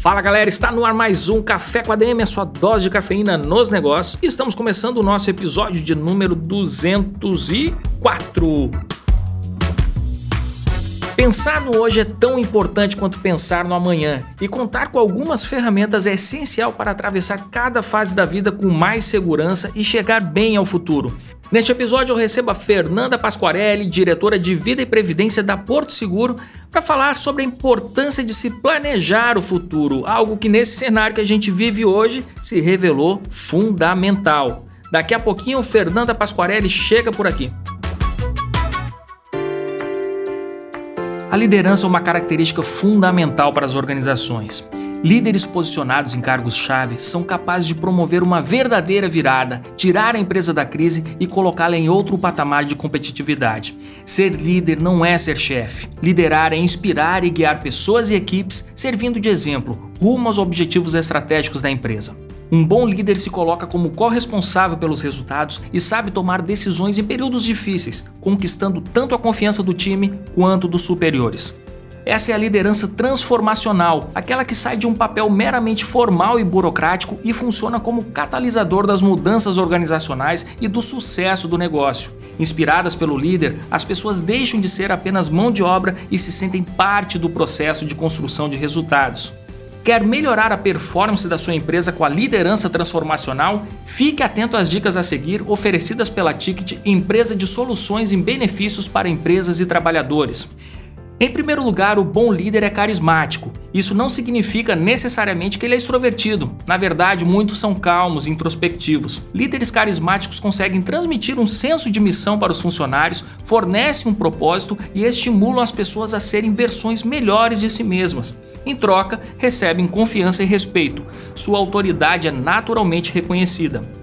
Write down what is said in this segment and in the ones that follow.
Fala galera, está no ar mais um Café com a DM, a sua dose de cafeína nos negócios. E estamos começando o nosso episódio de número 204. Pensar no hoje é tão importante quanto pensar no amanhã, e contar com algumas ferramentas é essencial para atravessar cada fase da vida com mais segurança e chegar bem ao futuro. Neste episódio eu recebo a Fernanda Pasquarelli, diretora de Vida e Previdência da Porto Seguro, para falar sobre a importância de se planejar o futuro, algo que nesse cenário que a gente vive hoje se revelou fundamental. Daqui a pouquinho, Fernanda Pasquarelli chega por aqui. A liderança é uma característica fundamental para as organizações. Líderes posicionados em cargos-chave são capazes de promover uma verdadeira virada, tirar a empresa da crise e colocá-la em outro patamar de competitividade. Ser líder não é ser chefe. Liderar é inspirar e guiar pessoas e equipes, servindo de exemplo rumo aos objetivos estratégicos da empresa. Um bom líder se coloca como corresponsável pelos resultados e sabe tomar decisões em períodos difíceis, conquistando tanto a confiança do time quanto dos superiores. Essa é a liderança transformacional, aquela que sai de um papel meramente formal e burocrático e funciona como catalisador das mudanças organizacionais e do sucesso do negócio. Inspiradas pelo líder, as pessoas deixam de ser apenas mão de obra e se sentem parte do processo de construção de resultados. Quer melhorar a performance da sua empresa com a liderança transformacional? Fique atento às dicas a seguir oferecidas pela Ticket, empresa de soluções em benefícios para empresas e trabalhadores. Em primeiro lugar, o bom líder é carismático. Isso não significa necessariamente que ele é extrovertido. Na verdade, muitos são calmos e introspectivos. Líderes carismáticos conseguem transmitir um senso de missão para os funcionários, fornecem um propósito e estimulam as pessoas a serem versões melhores de si mesmas. Em troca, recebem confiança e respeito. Sua autoridade é naturalmente reconhecida.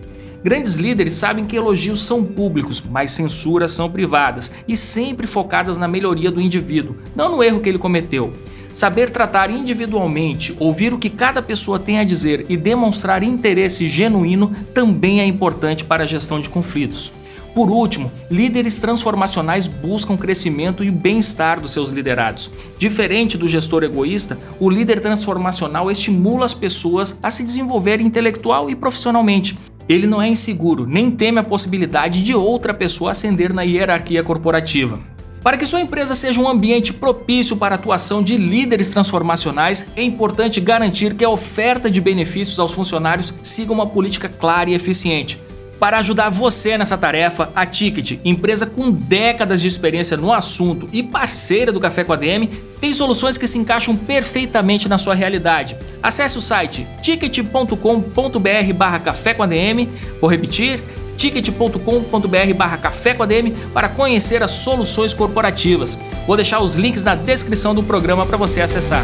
Grandes líderes sabem que elogios são públicos, mas censuras são privadas e sempre focadas na melhoria do indivíduo, não no erro que ele cometeu. Saber tratar individualmente, ouvir o que cada pessoa tem a dizer e demonstrar interesse genuíno também é importante para a gestão de conflitos. Por último, líderes transformacionais buscam crescimento e bem-estar dos seus liderados. Diferente do gestor egoísta, o líder transformacional estimula as pessoas a se desenvolverem intelectual e profissionalmente, ele não é inseguro, nem teme a possibilidade de outra pessoa ascender na hierarquia corporativa. Para que sua empresa seja um ambiente propício para a atuação de líderes transformacionais, é importante garantir que a oferta de benefícios aos funcionários siga uma política clara e eficiente, para ajudar você nessa tarefa, a Ticket, empresa com décadas de experiência no assunto e parceira do Café com a DM, tem soluções que se encaixam perfeitamente na sua realidade. Acesse o site ticket.com.br barra café com a DM, vou repetir, ticket.com.br barra café com a DM para conhecer as soluções corporativas. Vou deixar os links na descrição do programa para você acessar.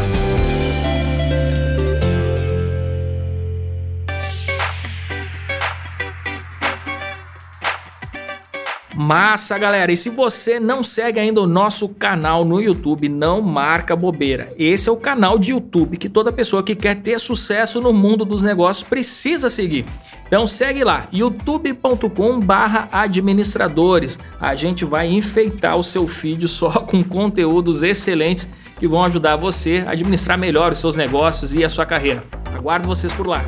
Massa, galera! E se você não segue ainda o nosso canal no YouTube, não marca bobeira. Esse é o canal de YouTube que toda pessoa que quer ter sucesso no mundo dos negócios precisa seguir. Então segue lá, youtube.com/administradores. A gente vai enfeitar o seu feed só com conteúdos excelentes que vão ajudar você a administrar melhor os seus negócios e a sua carreira. Aguardo vocês por lá.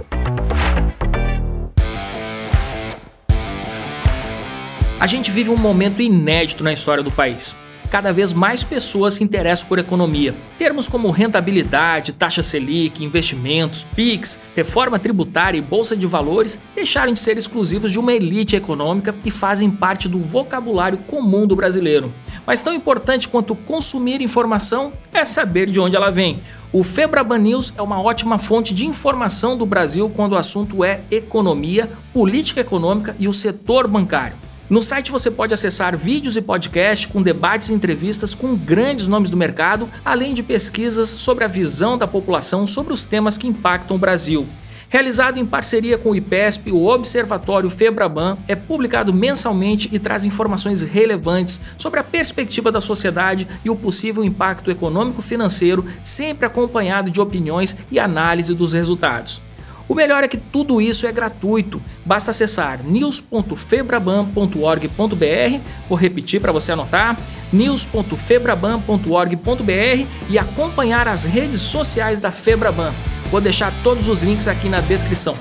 A gente vive um momento inédito na história do país. Cada vez mais pessoas se interessam por economia. Termos como rentabilidade, taxa Selic, investimentos, PIX, reforma tributária e bolsa de valores deixaram de ser exclusivos de uma elite econômica e fazem parte do vocabulário comum do brasileiro. Mas tão importante quanto consumir informação é saber de onde ela vem. O Febraban News é uma ótima fonte de informação do Brasil quando o assunto é economia, política econômica e o setor bancário. No site você pode acessar vídeos e podcasts com debates e entrevistas com grandes nomes do mercado, além de pesquisas sobre a visão da população sobre os temas que impactam o Brasil. Realizado em parceria com o IPESP, o Observatório Febraban é publicado mensalmente e traz informações relevantes sobre a perspectiva da sociedade e o possível impacto econômico-financeiro, sempre acompanhado de opiniões e análise dos resultados. O melhor é que tudo isso é gratuito. Basta acessar news.febraban.org.br, vou repetir para você anotar, news.febraban.org.br e acompanhar as redes sociais da Febraban. Vou deixar todos os links aqui na descrição.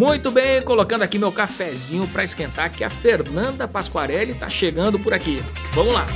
Muito bem, colocando aqui meu cafezinho para esquentar que a Fernanda Pasquarelli está chegando por aqui. Vamos lá.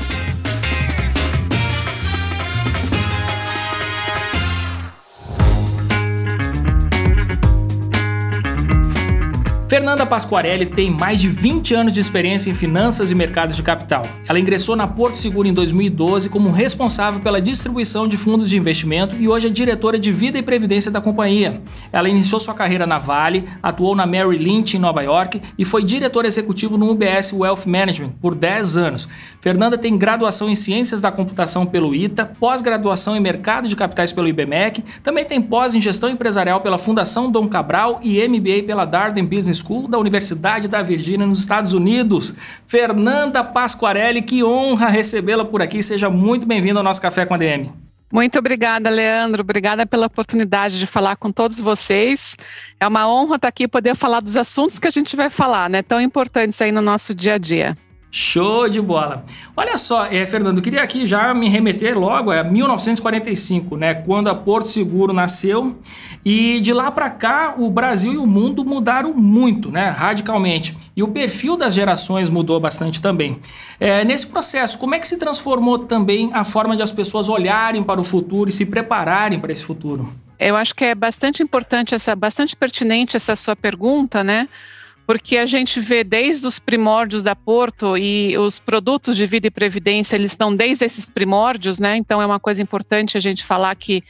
Fernanda Pasquarelli tem mais de 20 anos de experiência em finanças e mercados de capital. Ela ingressou na Porto Seguro em 2012 como responsável pela distribuição de fundos de investimento e hoje é diretora de vida e previdência da companhia. Ela iniciou sua carreira na Vale, atuou na Merrill Lynch em Nova York e foi diretor executivo no UBS Wealth Management por 10 anos. Fernanda tem graduação em Ciências da Computação pelo ITA, pós-graduação em Mercado de Capitais pelo IBMEC, também tem pós em Gestão Empresarial pela Fundação Dom Cabral e MBA pela Darden Business School da Universidade da Virgínia, nos Estados Unidos. Fernanda Pasquarelli, que honra recebê-la por aqui. Seja muito bem-vinda ao nosso Café com a DM. Muito obrigada, Leandro. Obrigada pela oportunidade de falar com todos vocês. É uma honra estar aqui e poder falar dos assuntos que a gente vai falar, né? Tão importantes aí no nosso dia a dia. Show de bola. Olha só, é, Fernando, queria aqui já me remeter logo a 1945, né, quando a Porto Seguro nasceu, e de lá para cá o Brasil e o mundo mudaram muito, né, radicalmente. E o perfil das gerações mudou bastante também. É, nesse processo, como é que se transformou também a forma de as pessoas olharem para o futuro e se prepararem para esse futuro? Eu acho que é bastante importante essa, bastante pertinente essa sua pergunta, né? Porque a gente vê desde os primórdios da Porto e os produtos de vida e previdência, eles estão desde esses primórdios, né? Então é uma coisa importante a gente falar que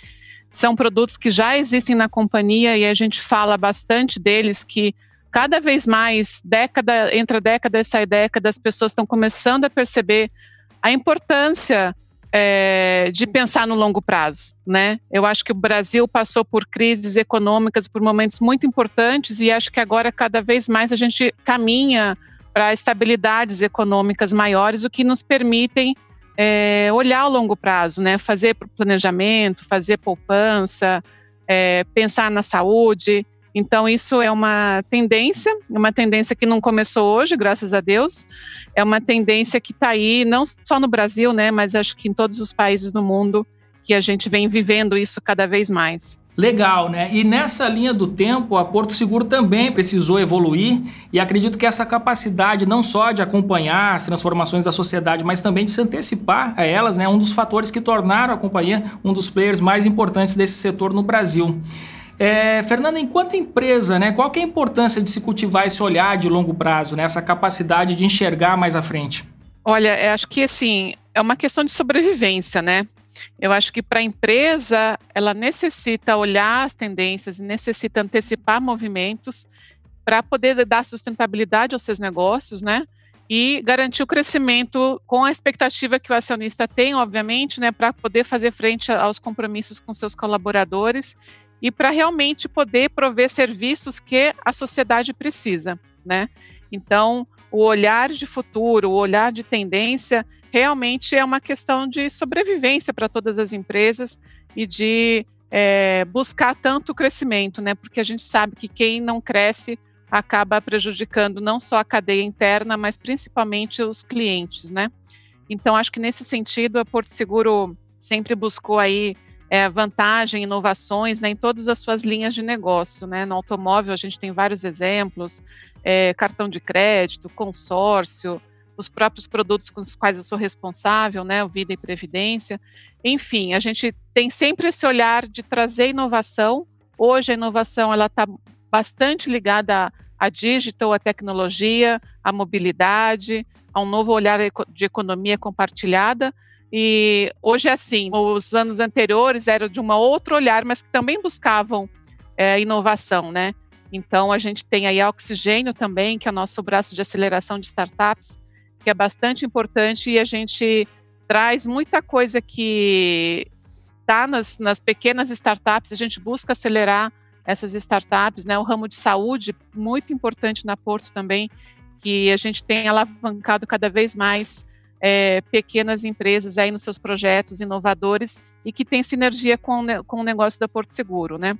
são produtos que já existem na companhia e a gente fala bastante deles que cada vez mais, década entra década e sai década, as pessoas estão começando a perceber a importância é, de pensar no longo prazo, né? Eu acho que o Brasil passou por crises econômicas, por momentos muito importantes e acho que agora cada vez mais a gente caminha para estabilidades econômicas maiores, o que nos permitem é, olhar ao longo prazo, né? Fazer planejamento, fazer poupança, é, pensar na saúde. Então, isso é uma tendência, uma tendência que não começou hoje, graças a Deus, é uma tendência que está aí, não só no Brasil, né, mas acho que em todos os países do mundo, que a gente vem vivendo isso cada vez mais. Legal, né? E nessa linha do tempo, a Porto Seguro também precisou evoluir e acredito que essa capacidade não só de acompanhar as transformações da sociedade, mas também de se antecipar a elas, né? Um dos fatores que tornaram a companhia um dos players mais importantes desse setor no Brasil. É, Fernanda, enquanto empresa, né, qual é a importância de se cultivar esse olhar de longo prazo, né, essa capacidade de enxergar mais à frente? Olha, eu acho que assim, é uma questão de sobrevivência, né? Eu acho que para a empresa, ela necessita olhar as tendências, necessita antecipar movimentos para poder dar sustentabilidade aos seus negócios, né? E garantir o crescimento com a expectativa que o acionista tem, obviamente, né, para poder fazer frente aos compromissos com seus colaboradores e para realmente poder prover serviços que a sociedade precisa, né? Então, o olhar de futuro, o olhar de tendência, realmente é uma questão de sobrevivência para todas as empresas e de é, buscar tanto crescimento, né? Porque a gente sabe que quem não cresce acaba prejudicando não só a cadeia interna, mas principalmente os clientes, né? Então, acho que nesse sentido, a Porto Seguro sempre buscou aí é, vantagem, inovações né, em todas as suas linhas de negócio. Né? No automóvel, a gente tem vários exemplos: é, cartão de crédito, consórcio, os próprios produtos com os quais eu sou responsável, né, o Vida e Previdência. Enfim, a gente tem sempre esse olhar de trazer inovação. Hoje, a inovação ela está bastante ligada à digital, à tecnologia, à mobilidade, a um novo olhar de economia compartilhada, e hoje é assim, os anos anteriores eram de um outro olhar, mas que também buscavam é, inovação, né? Então, a gente tem aí a Oxigênio também, que é o nosso braço de aceleração de startups, que é bastante importante e a gente traz muita coisa que está nas, nas pequenas startups, a gente busca acelerar essas startups, né? O ramo de saúde, muito importante na Porto também, que a gente tem alavancado cada vez mais é, pequenas empresas aí nos seus projetos inovadores e que tem sinergia com, com o negócio da Porto Seguro, né?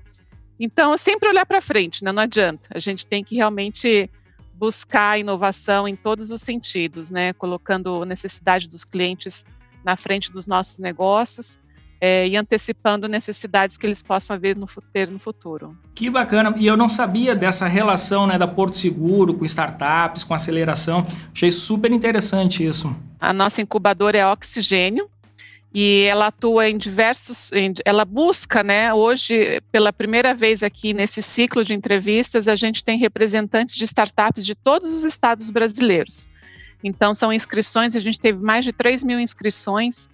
Então, é sempre olhar para frente, né? não adianta. A gente tem que realmente buscar inovação em todos os sentidos, né? Colocando a necessidade dos clientes na frente dos nossos negócios é, e antecipando necessidades que eles possam ver no, ter no futuro. Que bacana! E eu não sabia dessa relação né, da Porto Seguro com startups, com aceleração. Achei super interessante isso. A nossa incubadora é Oxigênio, e ela atua em diversos, ela busca, né, hoje, pela primeira vez aqui nesse ciclo de entrevistas, a gente tem representantes de startups de todos os estados brasileiros. Então, são inscrições, a gente teve mais de 3 mil inscrições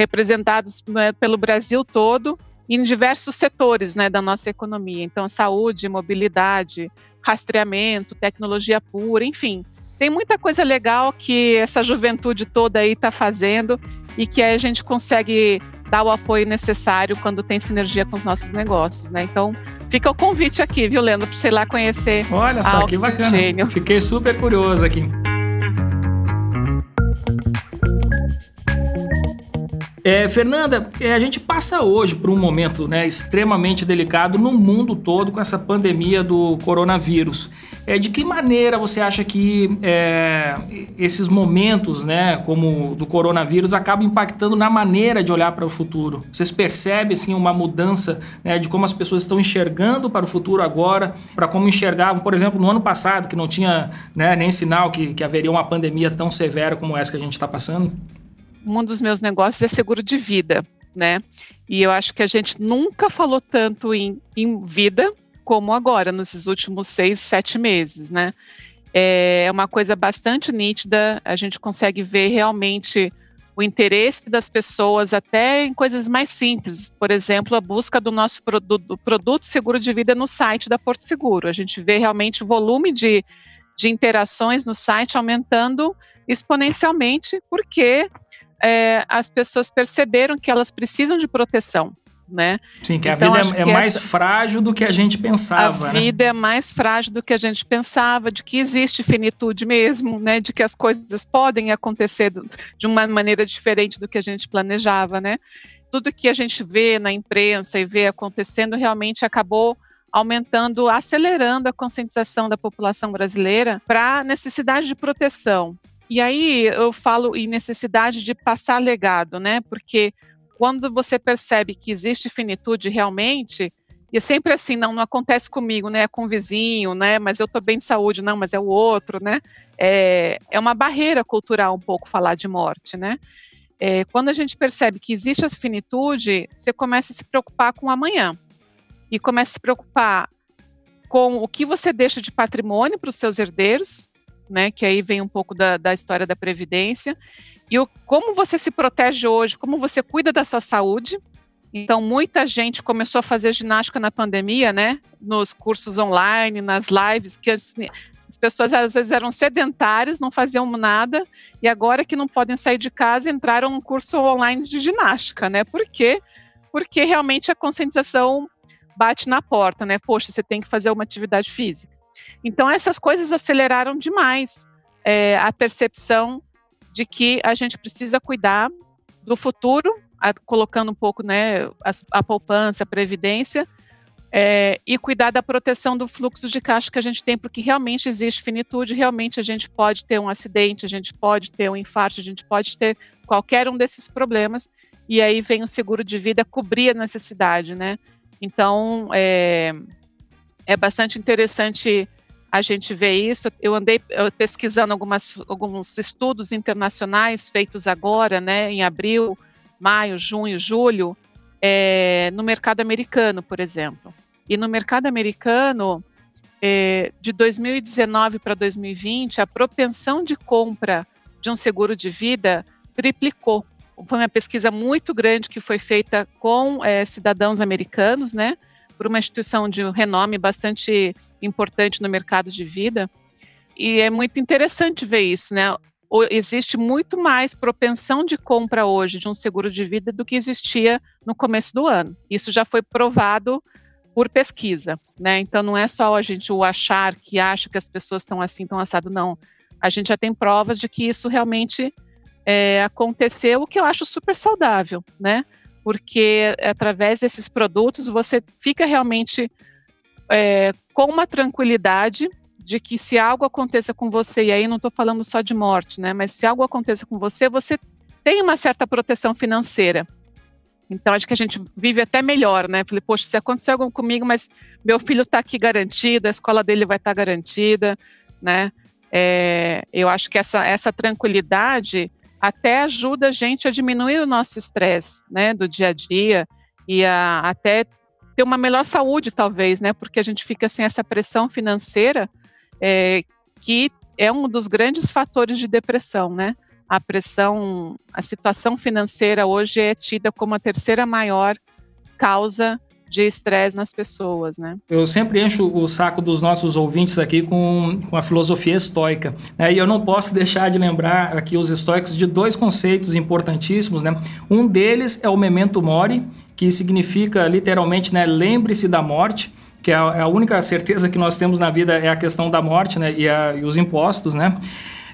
representados né, pelo Brasil todo, em diversos setores né, da nossa economia. Então, saúde, mobilidade, rastreamento, tecnologia pura, enfim. Tem muita coisa legal que essa juventude toda aí está fazendo e que a gente consegue dar o apoio necessário quando tem sinergia com os nossos negócios, né? Então, fica o convite aqui, viu, Leandro, para você ir lá conhecer. Olha só, que bacana. Fiquei super curioso aqui. É, Fernanda, é, a gente passa hoje por um momento né, extremamente delicado no mundo todo com essa pandemia do coronavírus. É, de que maneira você acha que é, esses momentos, né, como do coronavírus, acabam impactando na maneira de olhar para o futuro? Vocês percebem assim, uma mudança né, de como as pessoas estão enxergando para o futuro agora, para como enxergavam, por exemplo, no ano passado, que não tinha né, nem sinal que, que haveria uma pandemia tão severa como essa que a gente está passando? Um dos meus negócios é seguro de vida, né? E eu acho que a gente nunca falou tanto em, em vida como agora, nesses últimos seis, sete meses, né? É uma coisa bastante nítida, a gente consegue ver realmente o interesse das pessoas até em coisas mais simples, por exemplo, a busca do nosso produto, produto seguro de vida no site da Porto Seguro. A gente vê realmente o volume de, de interações no site aumentando exponencialmente, porque é, as pessoas perceberam que elas precisam de proteção. Né? Sim, que então, a vida é, é mais essa, frágil do que a gente pensava. A né? vida é mais frágil do que a gente pensava, de que existe finitude mesmo, né? De que as coisas podem acontecer de uma maneira diferente do que a gente planejava, né? Tudo que a gente vê na imprensa e vê acontecendo realmente acabou aumentando, acelerando a conscientização da população brasileira para a necessidade de proteção, e aí eu falo em necessidade de passar legado, né? Porque quando você percebe que existe finitude realmente, e é sempre assim, não, não acontece comigo, né? É com o vizinho, né? Mas eu tô bem de saúde, não, mas é o outro, né? É, é uma barreira cultural um pouco falar de morte, né? É, quando a gente percebe que existe essa finitude, você começa a se preocupar com o amanhã. E começa a se preocupar com o que você deixa de patrimônio para os seus herdeiros, né? Que aí vem um pouco da, da história da previdência e o, como você se protege hoje, como você cuida da sua saúde. Então, muita gente começou a fazer ginástica na pandemia, né? Nos cursos online, nas lives, que as pessoas às vezes eram sedentárias, não faziam nada, e agora que não podem sair de casa, entraram num curso online de ginástica, né? Por quê? Porque realmente a conscientização bate na porta, né? Poxa, você tem que fazer uma atividade física. Então, essas coisas aceleraram demais é, a percepção de que a gente precisa cuidar do futuro, a, colocando um pouco né, a, a poupança, a previdência, é, e cuidar da proteção do fluxo de caixa que a gente tem, porque realmente existe finitude, realmente a gente pode ter um acidente, a gente pode ter um infarto, a gente pode ter qualquer um desses problemas, e aí vem o seguro de vida cobrir a necessidade, né? Então, é, é bastante interessante a gente ver isso. Eu andei pesquisando algumas, alguns estudos internacionais feitos agora, né, em abril, maio, junho, julho, é, no mercado americano, por exemplo. E no mercado americano, é, de 2019 para 2020, a propensão de compra de um seguro de vida triplicou. Foi uma pesquisa muito grande que foi feita com é, cidadãos americanos, né? Por uma instituição de renome bastante importante no mercado de vida. E é muito interessante ver isso, né? Existe muito mais propensão de compra hoje de um seguro de vida do que existia no começo do ano. Isso já foi provado por pesquisa, né? Então não é só a gente o achar que acha que as pessoas estão assim, estão assado, não. A gente já tem provas de que isso realmente é, aconteceu, o que eu acho super saudável, né? Porque através desses produtos você fica realmente é, com uma tranquilidade de que se algo aconteça com você, e aí não estou falando só de morte, né? Mas se algo aconteça com você, você tem uma certa proteção financeira. Então, acho que a gente vive até melhor, né? Falei, poxa, se acontecer algo comigo, mas meu filho está aqui garantido, a escola dele vai estar tá garantida, né? É, eu acho que essa, essa tranquilidade até ajuda a gente a diminuir o nosso estresse, né, do dia a dia e a, até ter uma melhor saúde, talvez, né, porque a gente fica sem essa pressão financeira, é, que é um dos grandes fatores de depressão, né? A pressão, a situação financeira hoje é tida como a terceira maior causa de estresse nas pessoas, né? Eu sempre encho o saco dos nossos ouvintes aqui com, com a filosofia estoica, né? E eu não posso deixar de lembrar aqui os estoicos de dois conceitos importantíssimos, né? Um deles é o memento mori, que significa literalmente, né, lembre-se da morte, que é a, é única certeza que nós temos na vida é a questão da morte, né, e, a, e os impostos, né?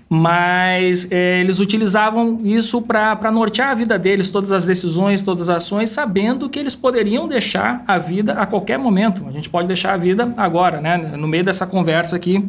Mas é, eles utilizavam isso para nortear a vida deles, todas as decisões, todas as ações, sabendo que eles poderiam deixar a vida a qualquer momento. A gente pode deixar a vida agora, né? no meio dessa conversa aqui.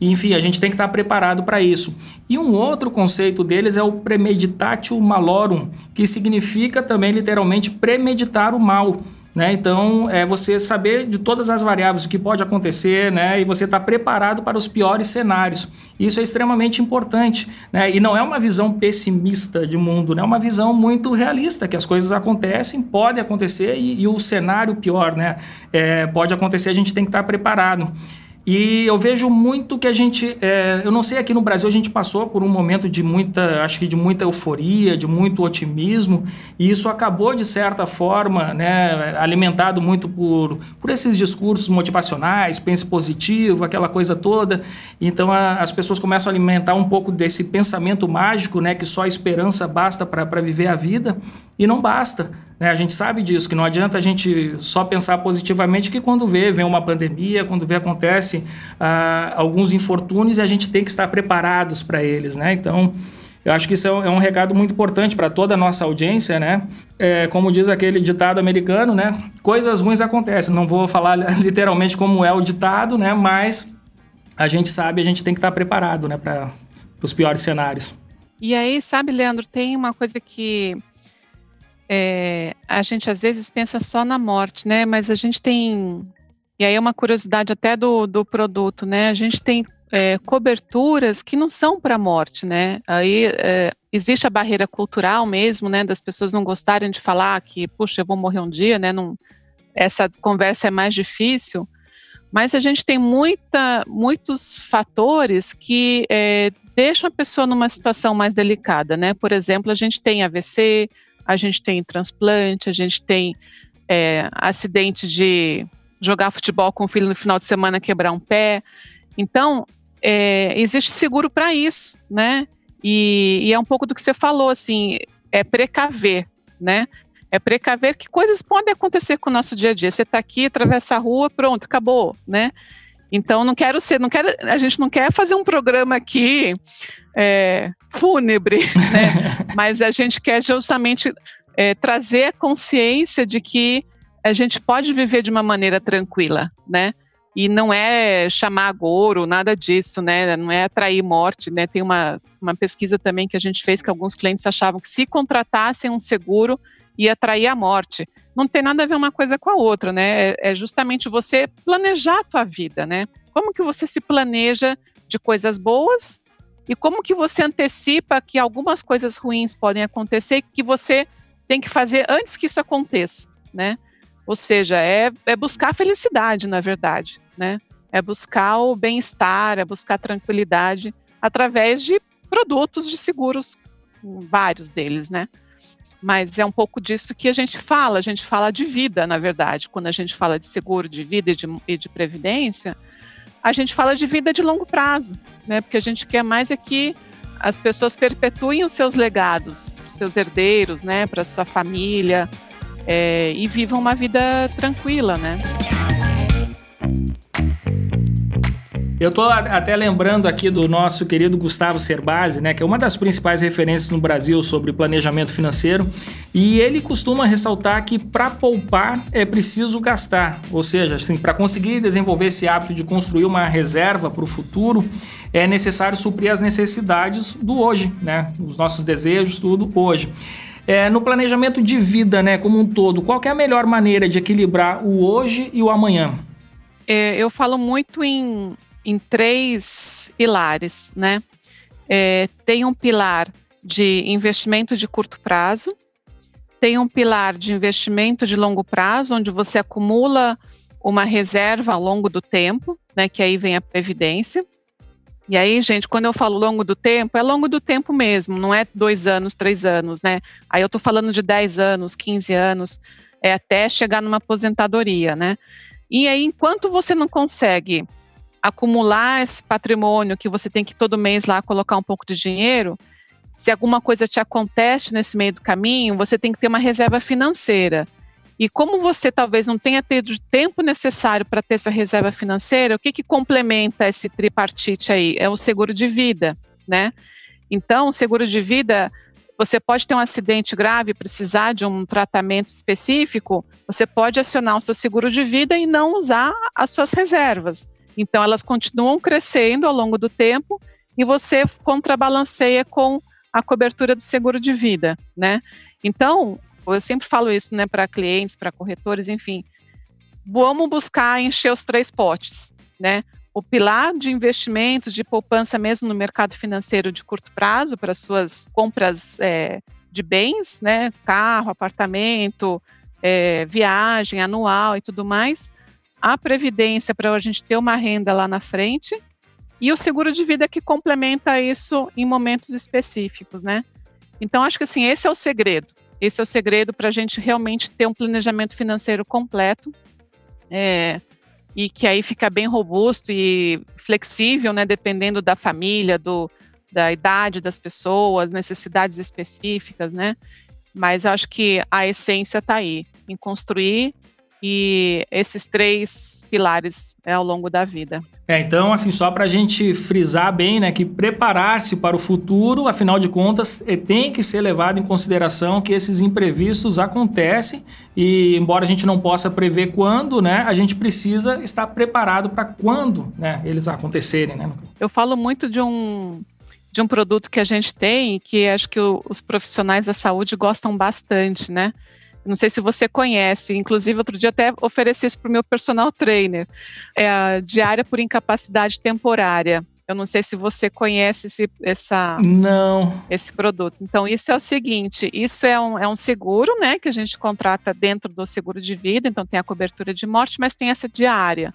Enfim, a gente tem que estar preparado para isso. E um outro conceito deles é o premeditatio malorum, que significa também literalmente premeditar o mal. Né? Então, é você saber de todas as variáveis, o que pode acontecer, né? e você estar tá preparado para os piores cenários. Isso é extremamente importante. Né? E não é uma visão pessimista de mundo, né? é uma visão muito realista, que as coisas acontecem, podem acontecer, e, e o cenário pior né? É, pode acontecer, a gente tem que estar tá preparado. E eu vejo muito que a gente, é, eu não sei, aqui no Brasil a gente passou por um momento de muita, acho que de muita euforia, de muito otimismo, e isso acabou de certa forma, né, alimentado muito por, por esses discursos motivacionais, pense positivo, aquela coisa toda. Então a, as pessoas começam a alimentar um pouco desse pensamento mágico, né, que só esperança basta para viver a vida, e não basta. Né? A gente sabe disso, que não adianta a gente só pensar positivamente que quando vê, vem uma pandemia, quando vê acontece ah, alguns infortúnios e a gente tem que estar preparados para eles, né? Então, eu acho que isso é um, é recado muito importante para toda a nossa audiência, né? É, como diz aquele ditado americano, né? Coisas ruins acontecem. Não vou falar literalmente como é o ditado, né? Mas a gente sabe, a gente tem que estar preparado, né? Para os piores cenários. E aí, sabe, Leandro, tem uma coisa que é, a gente às vezes pensa só na morte, né? Mas a gente tem, e aí é uma curiosidade até do, do produto, né? A gente tem é, coberturas que não são para morte, né? Aí é, existe a barreira cultural mesmo, né? Das pessoas não gostarem de falar que, puxa, eu vou morrer um dia, né? Não, essa conversa é mais difícil. Mas a gente tem muita, muitos fatores que é, deixam a pessoa numa situação mais delicada, né? Por exemplo, a gente tem AVC, a gente tem transplante, a gente tem é, acidente de jogar futebol com o filho no final de semana quebrar um pé. Então, é, existe seguro para isso, né? E, e, é um pouco do que você falou, assim, é precaver, né? É precaver que coisas podem acontecer com o nosso dia a dia. Você está aqui, atravessa a rua, pronto, acabou, né? Então, não quero ser, não quero, a gente não quer fazer um programa aqui é, fúnebre, né? Mas a gente quer justamente é, trazer a consciência de que a gente pode viver de uma maneira tranquila, né? E não é chamar agouro, nada disso, né? Não é atrair morte, né? Tem uma, uma pesquisa também que a gente fez que alguns clientes achavam que se contratassem um seguro ia atrair a morte. Não tem nada a ver uma coisa com a outra, né? É, é justamente você planejar a tua vida, né? Como que você se planeja de coisas boas e como que você antecipa que algumas coisas ruins podem acontecer que você tem que fazer antes que isso aconteça, né? Ou seja, é, é buscar a felicidade, na verdade, né? É buscar o bem-estar, é buscar a tranquilidade através de produtos de seguros, vários deles, né? Mas é um pouco disso que a gente fala. A gente fala de vida, na verdade. Quando a gente fala de seguro de vida e de, e de previdência, a gente fala de vida de longo prazo, né? Porque a gente quer mais é que as pessoas perpetuem os seus legados, seus herdeiros, né? Para sua família é, e vivam uma vida tranquila, né? Eu estou até lembrando aqui do nosso querido Gustavo Cerbasi, né, que é uma das principais referências no Brasil sobre planejamento financeiro, e ele costuma ressaltar que para poupar é preciso gastar, ou seja, assim, para conseguir desenvolver esse hábito de construir uma reserva para o futuro, é necessário suprir as necessidades do hoje, né, os nossos desejos, tudo hoje. É, no planejamento de vida, né, como um todo, qual é a melhor maneira de equilibrar o hoje e o amanhã? É, eu falo muito em em três pilares, né? É, tem um pilar de investimento de curto prazo, tem um pilar de investimento de longo prazo, onde você acumula uma reserva ao longo do tempo, né? Que aí vem a previdência. E aí, gente, quando eu falo longo do tempo, é longo do tempo mesmo, não é dois anos, três anos, né? Aí eu estou falando de 10 anos, 15 anos, é até chegar numa aposentadoria, né? E aí, enquanto você não consegue acumular esse patrimônio que você tem que todo mês lá colocar um pouco de dinheiro, se alguma coisa te acontece nesse meio do caminho, você tem que ter uma reserva financeira. E como você talvez não tenha tido o tempo necessário para ter essa reserva financeira, o que, que complementa esse tripartite aí? É o seguro de vida, né? Então, o seguro de vida, você pode ter um acidente grave, precisar de um tratamento específico, você pode acionar o seu seguro de vida e não usar as suas reservas. Então, elas continuam crescendo ao longo do tempo e você contrabalanceia com a cobertura do seguro de vida, né? Então, eu sempre falo isso, né, para clientes, para corretores, enfim, vamos buscar encher os três potes, né? O pilar de investimentos, de poupança mesmo no mercado financeiro de curto prazo para suas compras é, de bens, né? Carro, apartamento, é, viagem anual e tudo mais a previdência para a gente ter uma renda lá na frente e o seguro de vida que complementa isso em momentos específicos, né? Então acho que assim esse é o segredo. Esse é o segredo para a gente realmente ter um planejamento financeiro completo é, e que aí fica bem robusto e flexível, né? Dependendo da família, do, da idade das pessoas, necessidades específicas, né? Mas acho que a essência está aí, em construir e esses três pilares né, ao longo da vida. É, então, assim, só para a gente frisar bem, né, que preparar-se para o futuro, afinal de contas, é, tem que ser levado em consideração que esses imprevistos acontecem e, embora a gente não possa prever quando, né, a gente precisa estar preparado para quando, né, eles acontecerem, né? Eu falo muito de um de um produto que a gente tem que acho que o, os profissionais da saúde gostam bastante, né? Não sei se você conhece, inclusive outro dia até ofereci isso para o meu personal trainer. É a diária por incapacidade temporária. Eu não sei se você conhece esse, essa, não. esse produto. Então, isso é o seguinte: isso é um, é um seguro, né? Que a gente contrata dentro do seguro de vida, então tem a cobertura de morte, mas tem essa diária.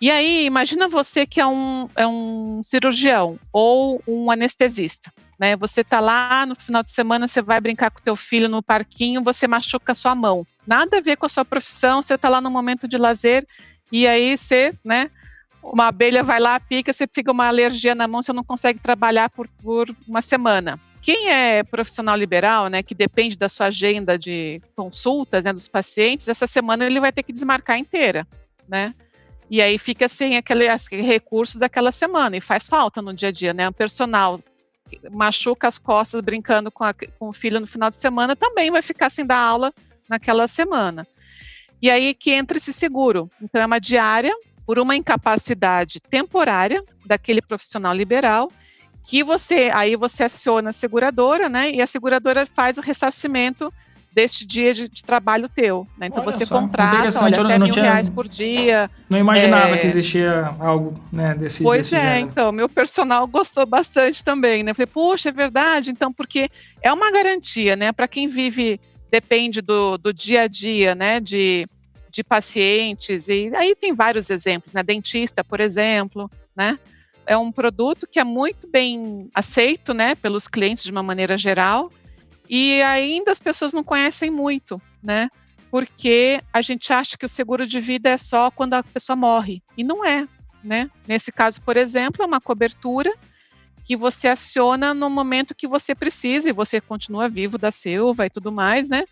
E aí, imagina você que é um, é um cirurgião ou um anestesista né? Você tá lá no final de semana, você vai brincar com teu filho no parquinho, você machuca a sua mão. Nada a ver com a sua profissão, você tá lá no momento de lazer e aí você, né? Uma abelha vai lá, pica, você fica uma alergia na mão, você não consegue trabalhar por, por uma semana. Quem é profissional liberal, né, que depende da sua agenda de consultas, né, dos pacientes, essa semana ele vai ter que desmarcar inteira, né? E aí fica sem aquele, aquele recurso daquela semana e faz falta no dia a dia, né? O personal machuca as costas brincando com, a, com o filho no final de semana, também vai ficar sem dar aula naquela semana. E aí que entra esse seguro. Então, é uma diária por uma incapacidade temporária daquele profissional liberal, que você aí você aciona a seguradora, né? E a seguradora faz o ressarcimento deste dia de, de trabalho teu. Né? Então olha você só, contrata olha, até mil tinha, reais por dia. Não imaginava é... que existia algo né, desse Pois desse é, gênero. então, meu personal gostou bastante também, né? Falei, poxa, é verdade, então, porque é uma garantia, né? Para quem vive, depende do, do dia a dia, né? De, de pacientes, e aí tem vários exemplos, né? Dentista, por exemplo, né? É um produto que é muito bem aceito, né, pelos clientes de uma maneira geral, e ainda as pessoas não conhecem muito, né? Porque a gente acha que o seguro de vida é só quando a pessoa morre, e não é, né? Nesse caso, por exemplo, é uma cobertura que você aciona no momento que você precisa e você continua vivo da Silva e tudo mais, né?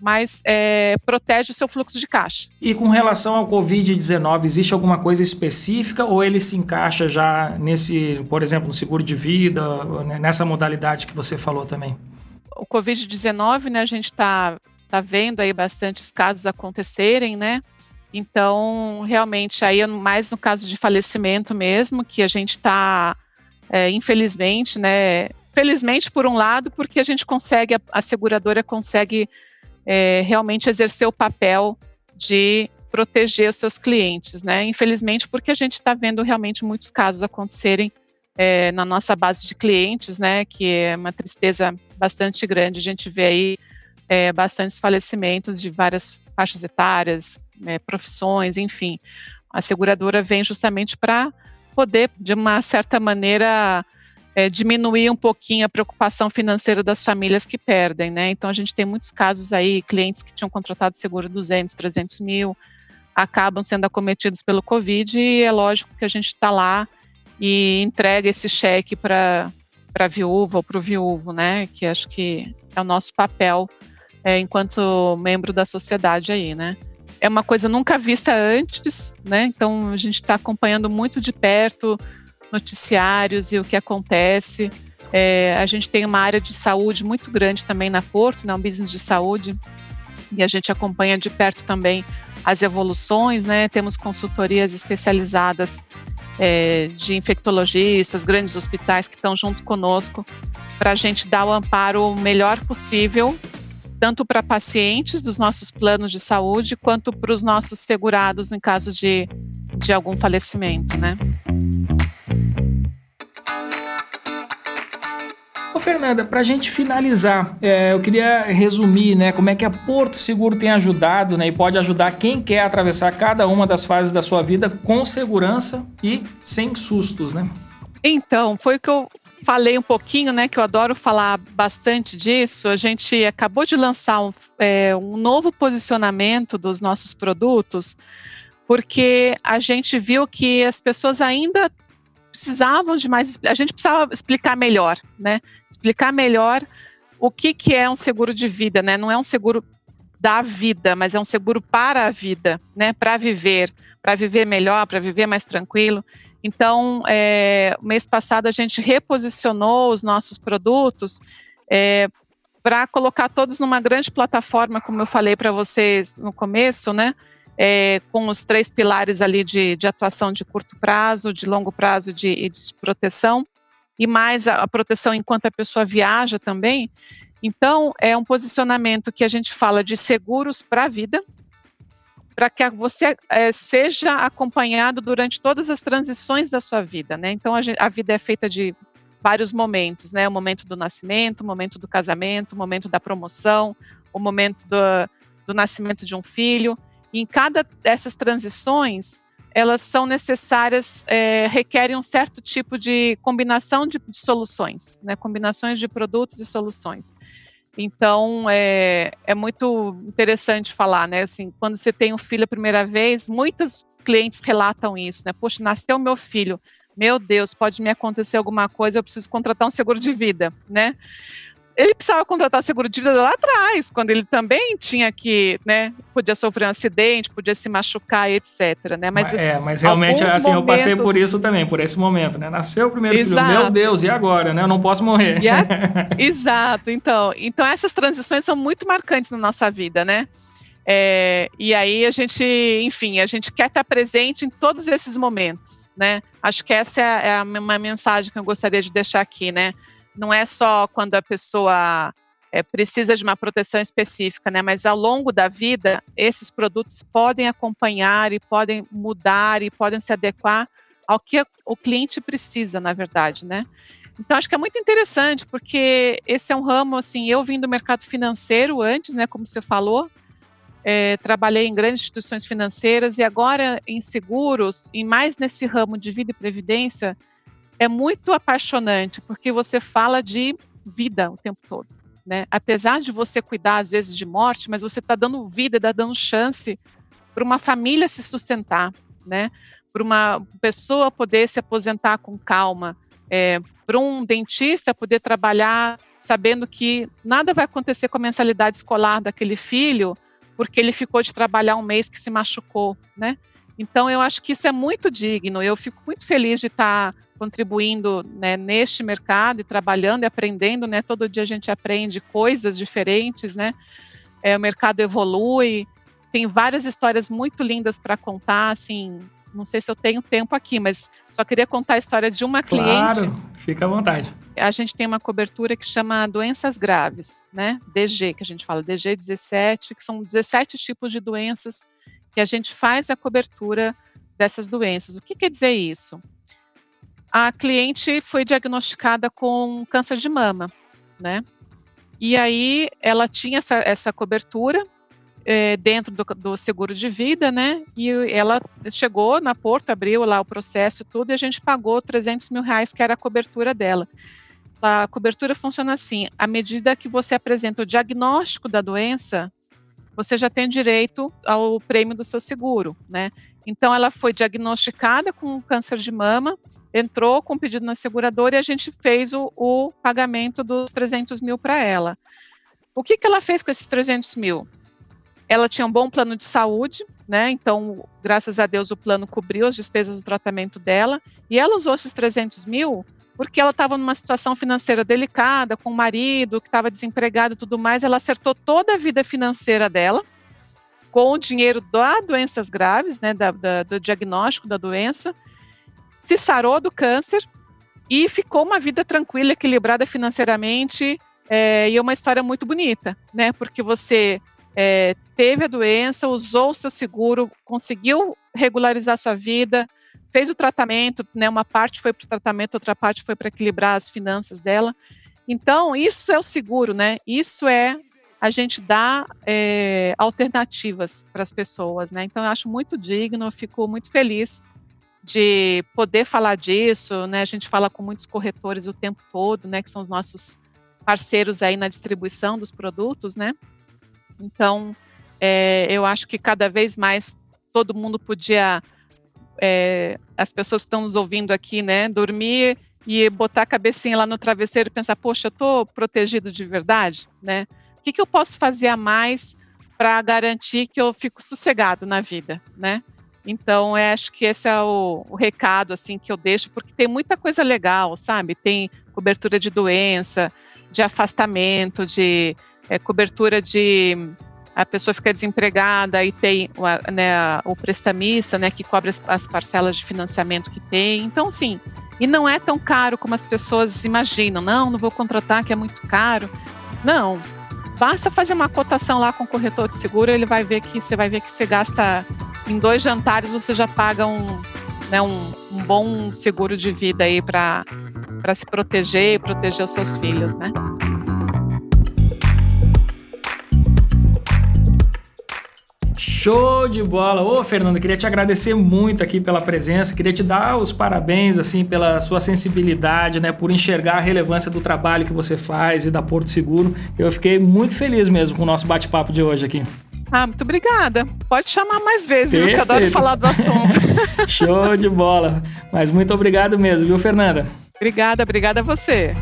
Mas é, protege o seu fluxo de caixa. E com relação ao Covid-19, existe alguma coisa específica ou ele se encaixa já nesse, por exemplo, no seguro de vida, né, nessa modalidade que você falou também? O Covid-19, né, a gente está tá vendo aí bastantes casos acontecerem, né? Então, realmente, aí mais no caso de falecimento mesmo, que a gente está, é, infelizmente, né? Felizmente, por um lado, porque a gente consegue, a, seguradora consegue é, realmente exercer o papel de proteger os seus clientes, né? Infelizmente, porque a gente está vendo realmente muitos casos acontecerem é, na nossa base de clientes, né? Que é uma tristeza bastante grande. A gente vê aí é, bastantes falecimentos de várias faixas etárias, né, profissões, enfim. A seguradora vem justamente para poder, de uma certa maneira, é, diminuir um pouquinho a preocupação financeira das famílias que perdem, né? Então a gente tem muitos casos aí, clientes que tinham contratado seguro 200, 300 mil, acabam sendo acometidos pelo Covid e é lógico que a gente está lá e entrega esse cheque para a viúva ou para o viúvo, né? Que acho que é o nosso papel é, enquanto membro da sociedade aí, né? é uma coisa nunca vista antes, né? Então a gente está acompanhando muito de perto noticiários e o que acontece. É, a gente tem uma área de saúde muito grande também na Porto, né? Um business de saúde e a gente acompanha de perto também as evoluções, né? Temos consultorias especializadas é, de infectologistas, grandes hospitais que estão junto conosco para a gente dar o amparo melhor possível tanto para pacientes dos nossos planos de saúde, quanto para os nossos segurados em caso de, de algum falecimento, né? Fernanda, para a gente finalizar, é, eu queria resumir, né, como é que a Porto Seguro tem ajudado, né, e pode ajudar quem quer atravessar cada uma das fases da sua vida com segurança e sem sustos, né? Então, foi o que eu falei um pouquinho, né, que eu adoro falar bastante disso. A gente acabou de lançar um, é, um novo posicionamento dos nossos produtos, porque a gente viu que as pessoas ainda precisavam de mais, a gente precisava explicar melhor, né? Explicar melhor o que, que é um seguro de vida, né? Não é um seguro da vida, mas é um seguro para a vida, né? Para viver, para viver melhor, para viver mais tranquilo. Então, é, mês passado a gente reposicionou os nossos produtos é, para colocar todos numa grande plataforma, como eu falei para vocês no começo, né? É, com os três pilares ali de, de, atuação de curto prazo, de longo prazo de, e de proteção, e mais a, a proteção enquanto a pessoa viaja também. Então, é um posicionamento que a gente fala de seguros para a vida, para que você é, seja acompanhado durante todas as transições da sua vida, né? Então a, gente, a, vida é feita de vários momentos, né? O momento do nascimento, o momento do casamento, o momento da promoção, o momento do, do nascimento de um filho. Em cada dessas transições, elas são necessárias, é, requerem um certo tipo de combinação de, de soluções, né? Combinações de produtos e soluções. Então, é, é muito interessante falar, né? Assim, quando você tem um filho a primeira vez, muitos clientes relatam isso, né? Poxa, nasceu meu filho, meu Deus, pode me acontecer alguma coisa, eu preciso contratar um seguro de vida, né? Ele precisava contratar seguro de vida lá atrás, quando ele também tinha que, né, podia sofrer um acidente, podia se machucar, etc, né? Mas é, mas realmente assim, momentos... eu passei por isso também, por esse momento, né? Nasceu o primeiro Exato. filho, meu Deus, e agora, né? Eu não posso morrer. A... Exato. Então, então essas transições são muito marcantes na nossa vida, né? É, e aí a gente, enfim, a gente quer estar presente em todos esses momentos, né? Acho que essa é, é uma mensagem que eu gostaria de deixar aqui, né? Não é só quando a pessoa é, precisa de uma proteção específica, né? Mas ao longo da vida, esses produtos podem acompanhar e podem mudar e podem se adequar ao que o cliente precisa, na verdade, né? Então acho que é muito interessante porque esse é um ramo assim. Eu vim do mercado financeiro antes, né? Como você falou, é, trabalhei em grandes instituições financeiras e agora em seguros e mais nesse ramo de vida e previdência é muito apaixonante, porque você fala de vida o tempo todo. né? Apesar de você cuidar às vezes de morte, mas você está dando vida, está dando chance para uma família se sustentar, né? Para uma pessoa poder se aposentar com calma, é, para um dentista poder trabalhar sabendo que nada vai acontecer com a mensalidade escolar daquele filho, porque ele ficou de trabalhar um mês que se machucou, né? Então eu acho que isso é muito digno. Eu fico muito feliz de estar contribuindo né, neste mercado e trabalhando e aprendendo, né? Todo dia a gente aprende coisas diferentes, né? É, o mercado evolui, tem várias histórias muito lindas para contar, assim. Não sei se eu tenho tempo aqui, mas só queria contar a história de uma claro, cliente. fica à vontade. A gente tem uma cobertura que chama doenças graves, né? DG, que a gente fala, DG 17, que são 17 tipos de doenças que a gente faz a cobertura dessas doenças. O que quer dizer isso? A cliente foi diagnosticada com câncer de mama, né? E aí ela tinha essa, essa cobertura é, dentro do, do, seguro de vida, né? E ela chegou na Porto, abriu lá o processo e tudo, e a gente pagou 300 mil reais, que era a cobertura dela. A cobertura funciona assim: à medida que você apresenta o diagnóstico da doença, você já tem direito ao prêmio do seu seguro, né? Então, ela foi diagnosticada com câncer de mama, entrou com pedido na seguradora e a gente fez o, o pagamento dos 300 mil para ela. O que, que ela fez com esses 300 mil? Ela tinha um bom plano de saúde, né? Então, graças a Deus, o plano cobriu as despesas do tratamento dela. E ela usou esses 300 mil porque ela estava numa situação financeira delicada, com o marido que estava desempregado e tudo mais, ela acertou toda a vida financeira dela com o dinheiro da doenças graves, né, da, da, do diagnóstico da doença, se sarou do câncer e ficou uma vida tranquila, equilibrada financeiramente é, e é uma história muito bonita, né, porque você é, teve a doença, usou o seu seguro, conseguiu regularizar sua vida, fez o tratamento, né, uma parte foi para o tratamento, outra parte foi para equilibrar as finanças dela. Então, isso é o seguro, né? Isso é a gente dar é, alternativas para as pessoas, né? Então, eu acho muito digno, eu fico muito feliz de poder falar disso, né? A gente fala com muitos corretores o tempo todo, né? Que são os nossos parceiros aí na distribuição dos produtos, né? Então, é, eu acho que cada vez mais todo mundo podia é, as pessoas que estão nos ouvindo aqui, né, dormir e botar a cabecinha lá no travesseiro e pensar, poxa, eu estou protegido de verdade, né? O que, que eu posso fazer a mais para garantir que eu fico sossegado na vida, né? Então, eu acho que esse é o, o, recado assim que eu deixo, porque tem muita coisa legal, sabe? Tem cobertura de doença, de afastamento, de é, cobertura de a pessoa fica desempregada e tem né, o prestamista, né, que cobre as, as, parcelas de financiamento que tem. Então, sim, e não é tão caro como as pessoas imaginam. Não, não vou contratar, que é muito caro. Não, basta fazer uma cotação lá com o corretor de seguro, ele vai ver que você vai ver que você gasta em dois jantares, você já paga um, né, um, um bom seguro de vida aí para se proteger e proteger os seus filhos, né? Show de bola! Ô, Fernanda, queria te agradecer muito aqui pela presença, queria te dar os parabéns, assim, pela sua sensibilidade, né, por enxergar a relevância do trabalho que você faz e da Porto Seguro. Eu fiquei muito feliz mesmo com o nosso bate-papo de hoje aqui. Ah, muito obrigada. Pode chamar mais vezes, viu? Que adoro falar do assunto. Show de bola! Mas muito obrigado mesmo, viu, Fernanda? Obrigada, obrigada a você.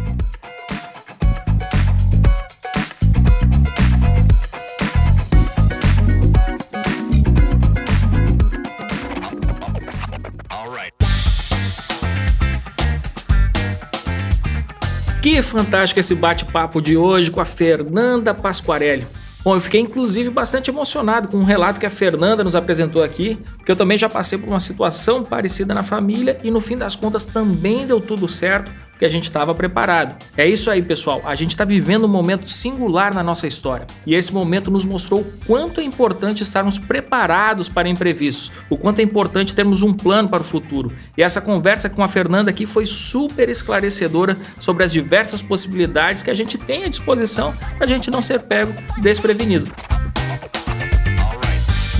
Que fantástico esse bate-papo de hoje com a Fernanda Pasquarelli. Bom, eu fiquei inclusive bastante emocionado com um relato que a Fernanda nos apresentou aqui, porque eu também já passei por uma situação parecida na família e no fim das contas também deu tudo certo que a gente estava preparado. É isso aí, pessoal. A gente está vivendo um momento singular na nossa história e esse momento nos mostrou o quanto é importante estarmos preparados para imprevistos, o quanto é importante termos um plano para o futuro. E essa conversa com a Fernanda aqui foi super esclarecedora sobre as diversas possibilidades que a gente tem à disposição para a gente não ser pego desprevenido.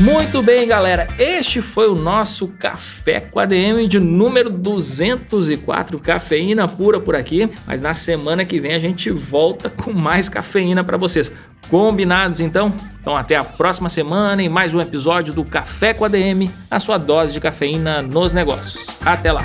Muito bem, galera. Este foi o nosso Café com ADM de número 204, cafeína pura por aqui. Mas na semana que vem a gente volta com mais cafeína para vocês. Combinados então? Então até a próxima semana em mais um episódio do Café com ADM, a sua dose de cafeína nos negócios. Até lá.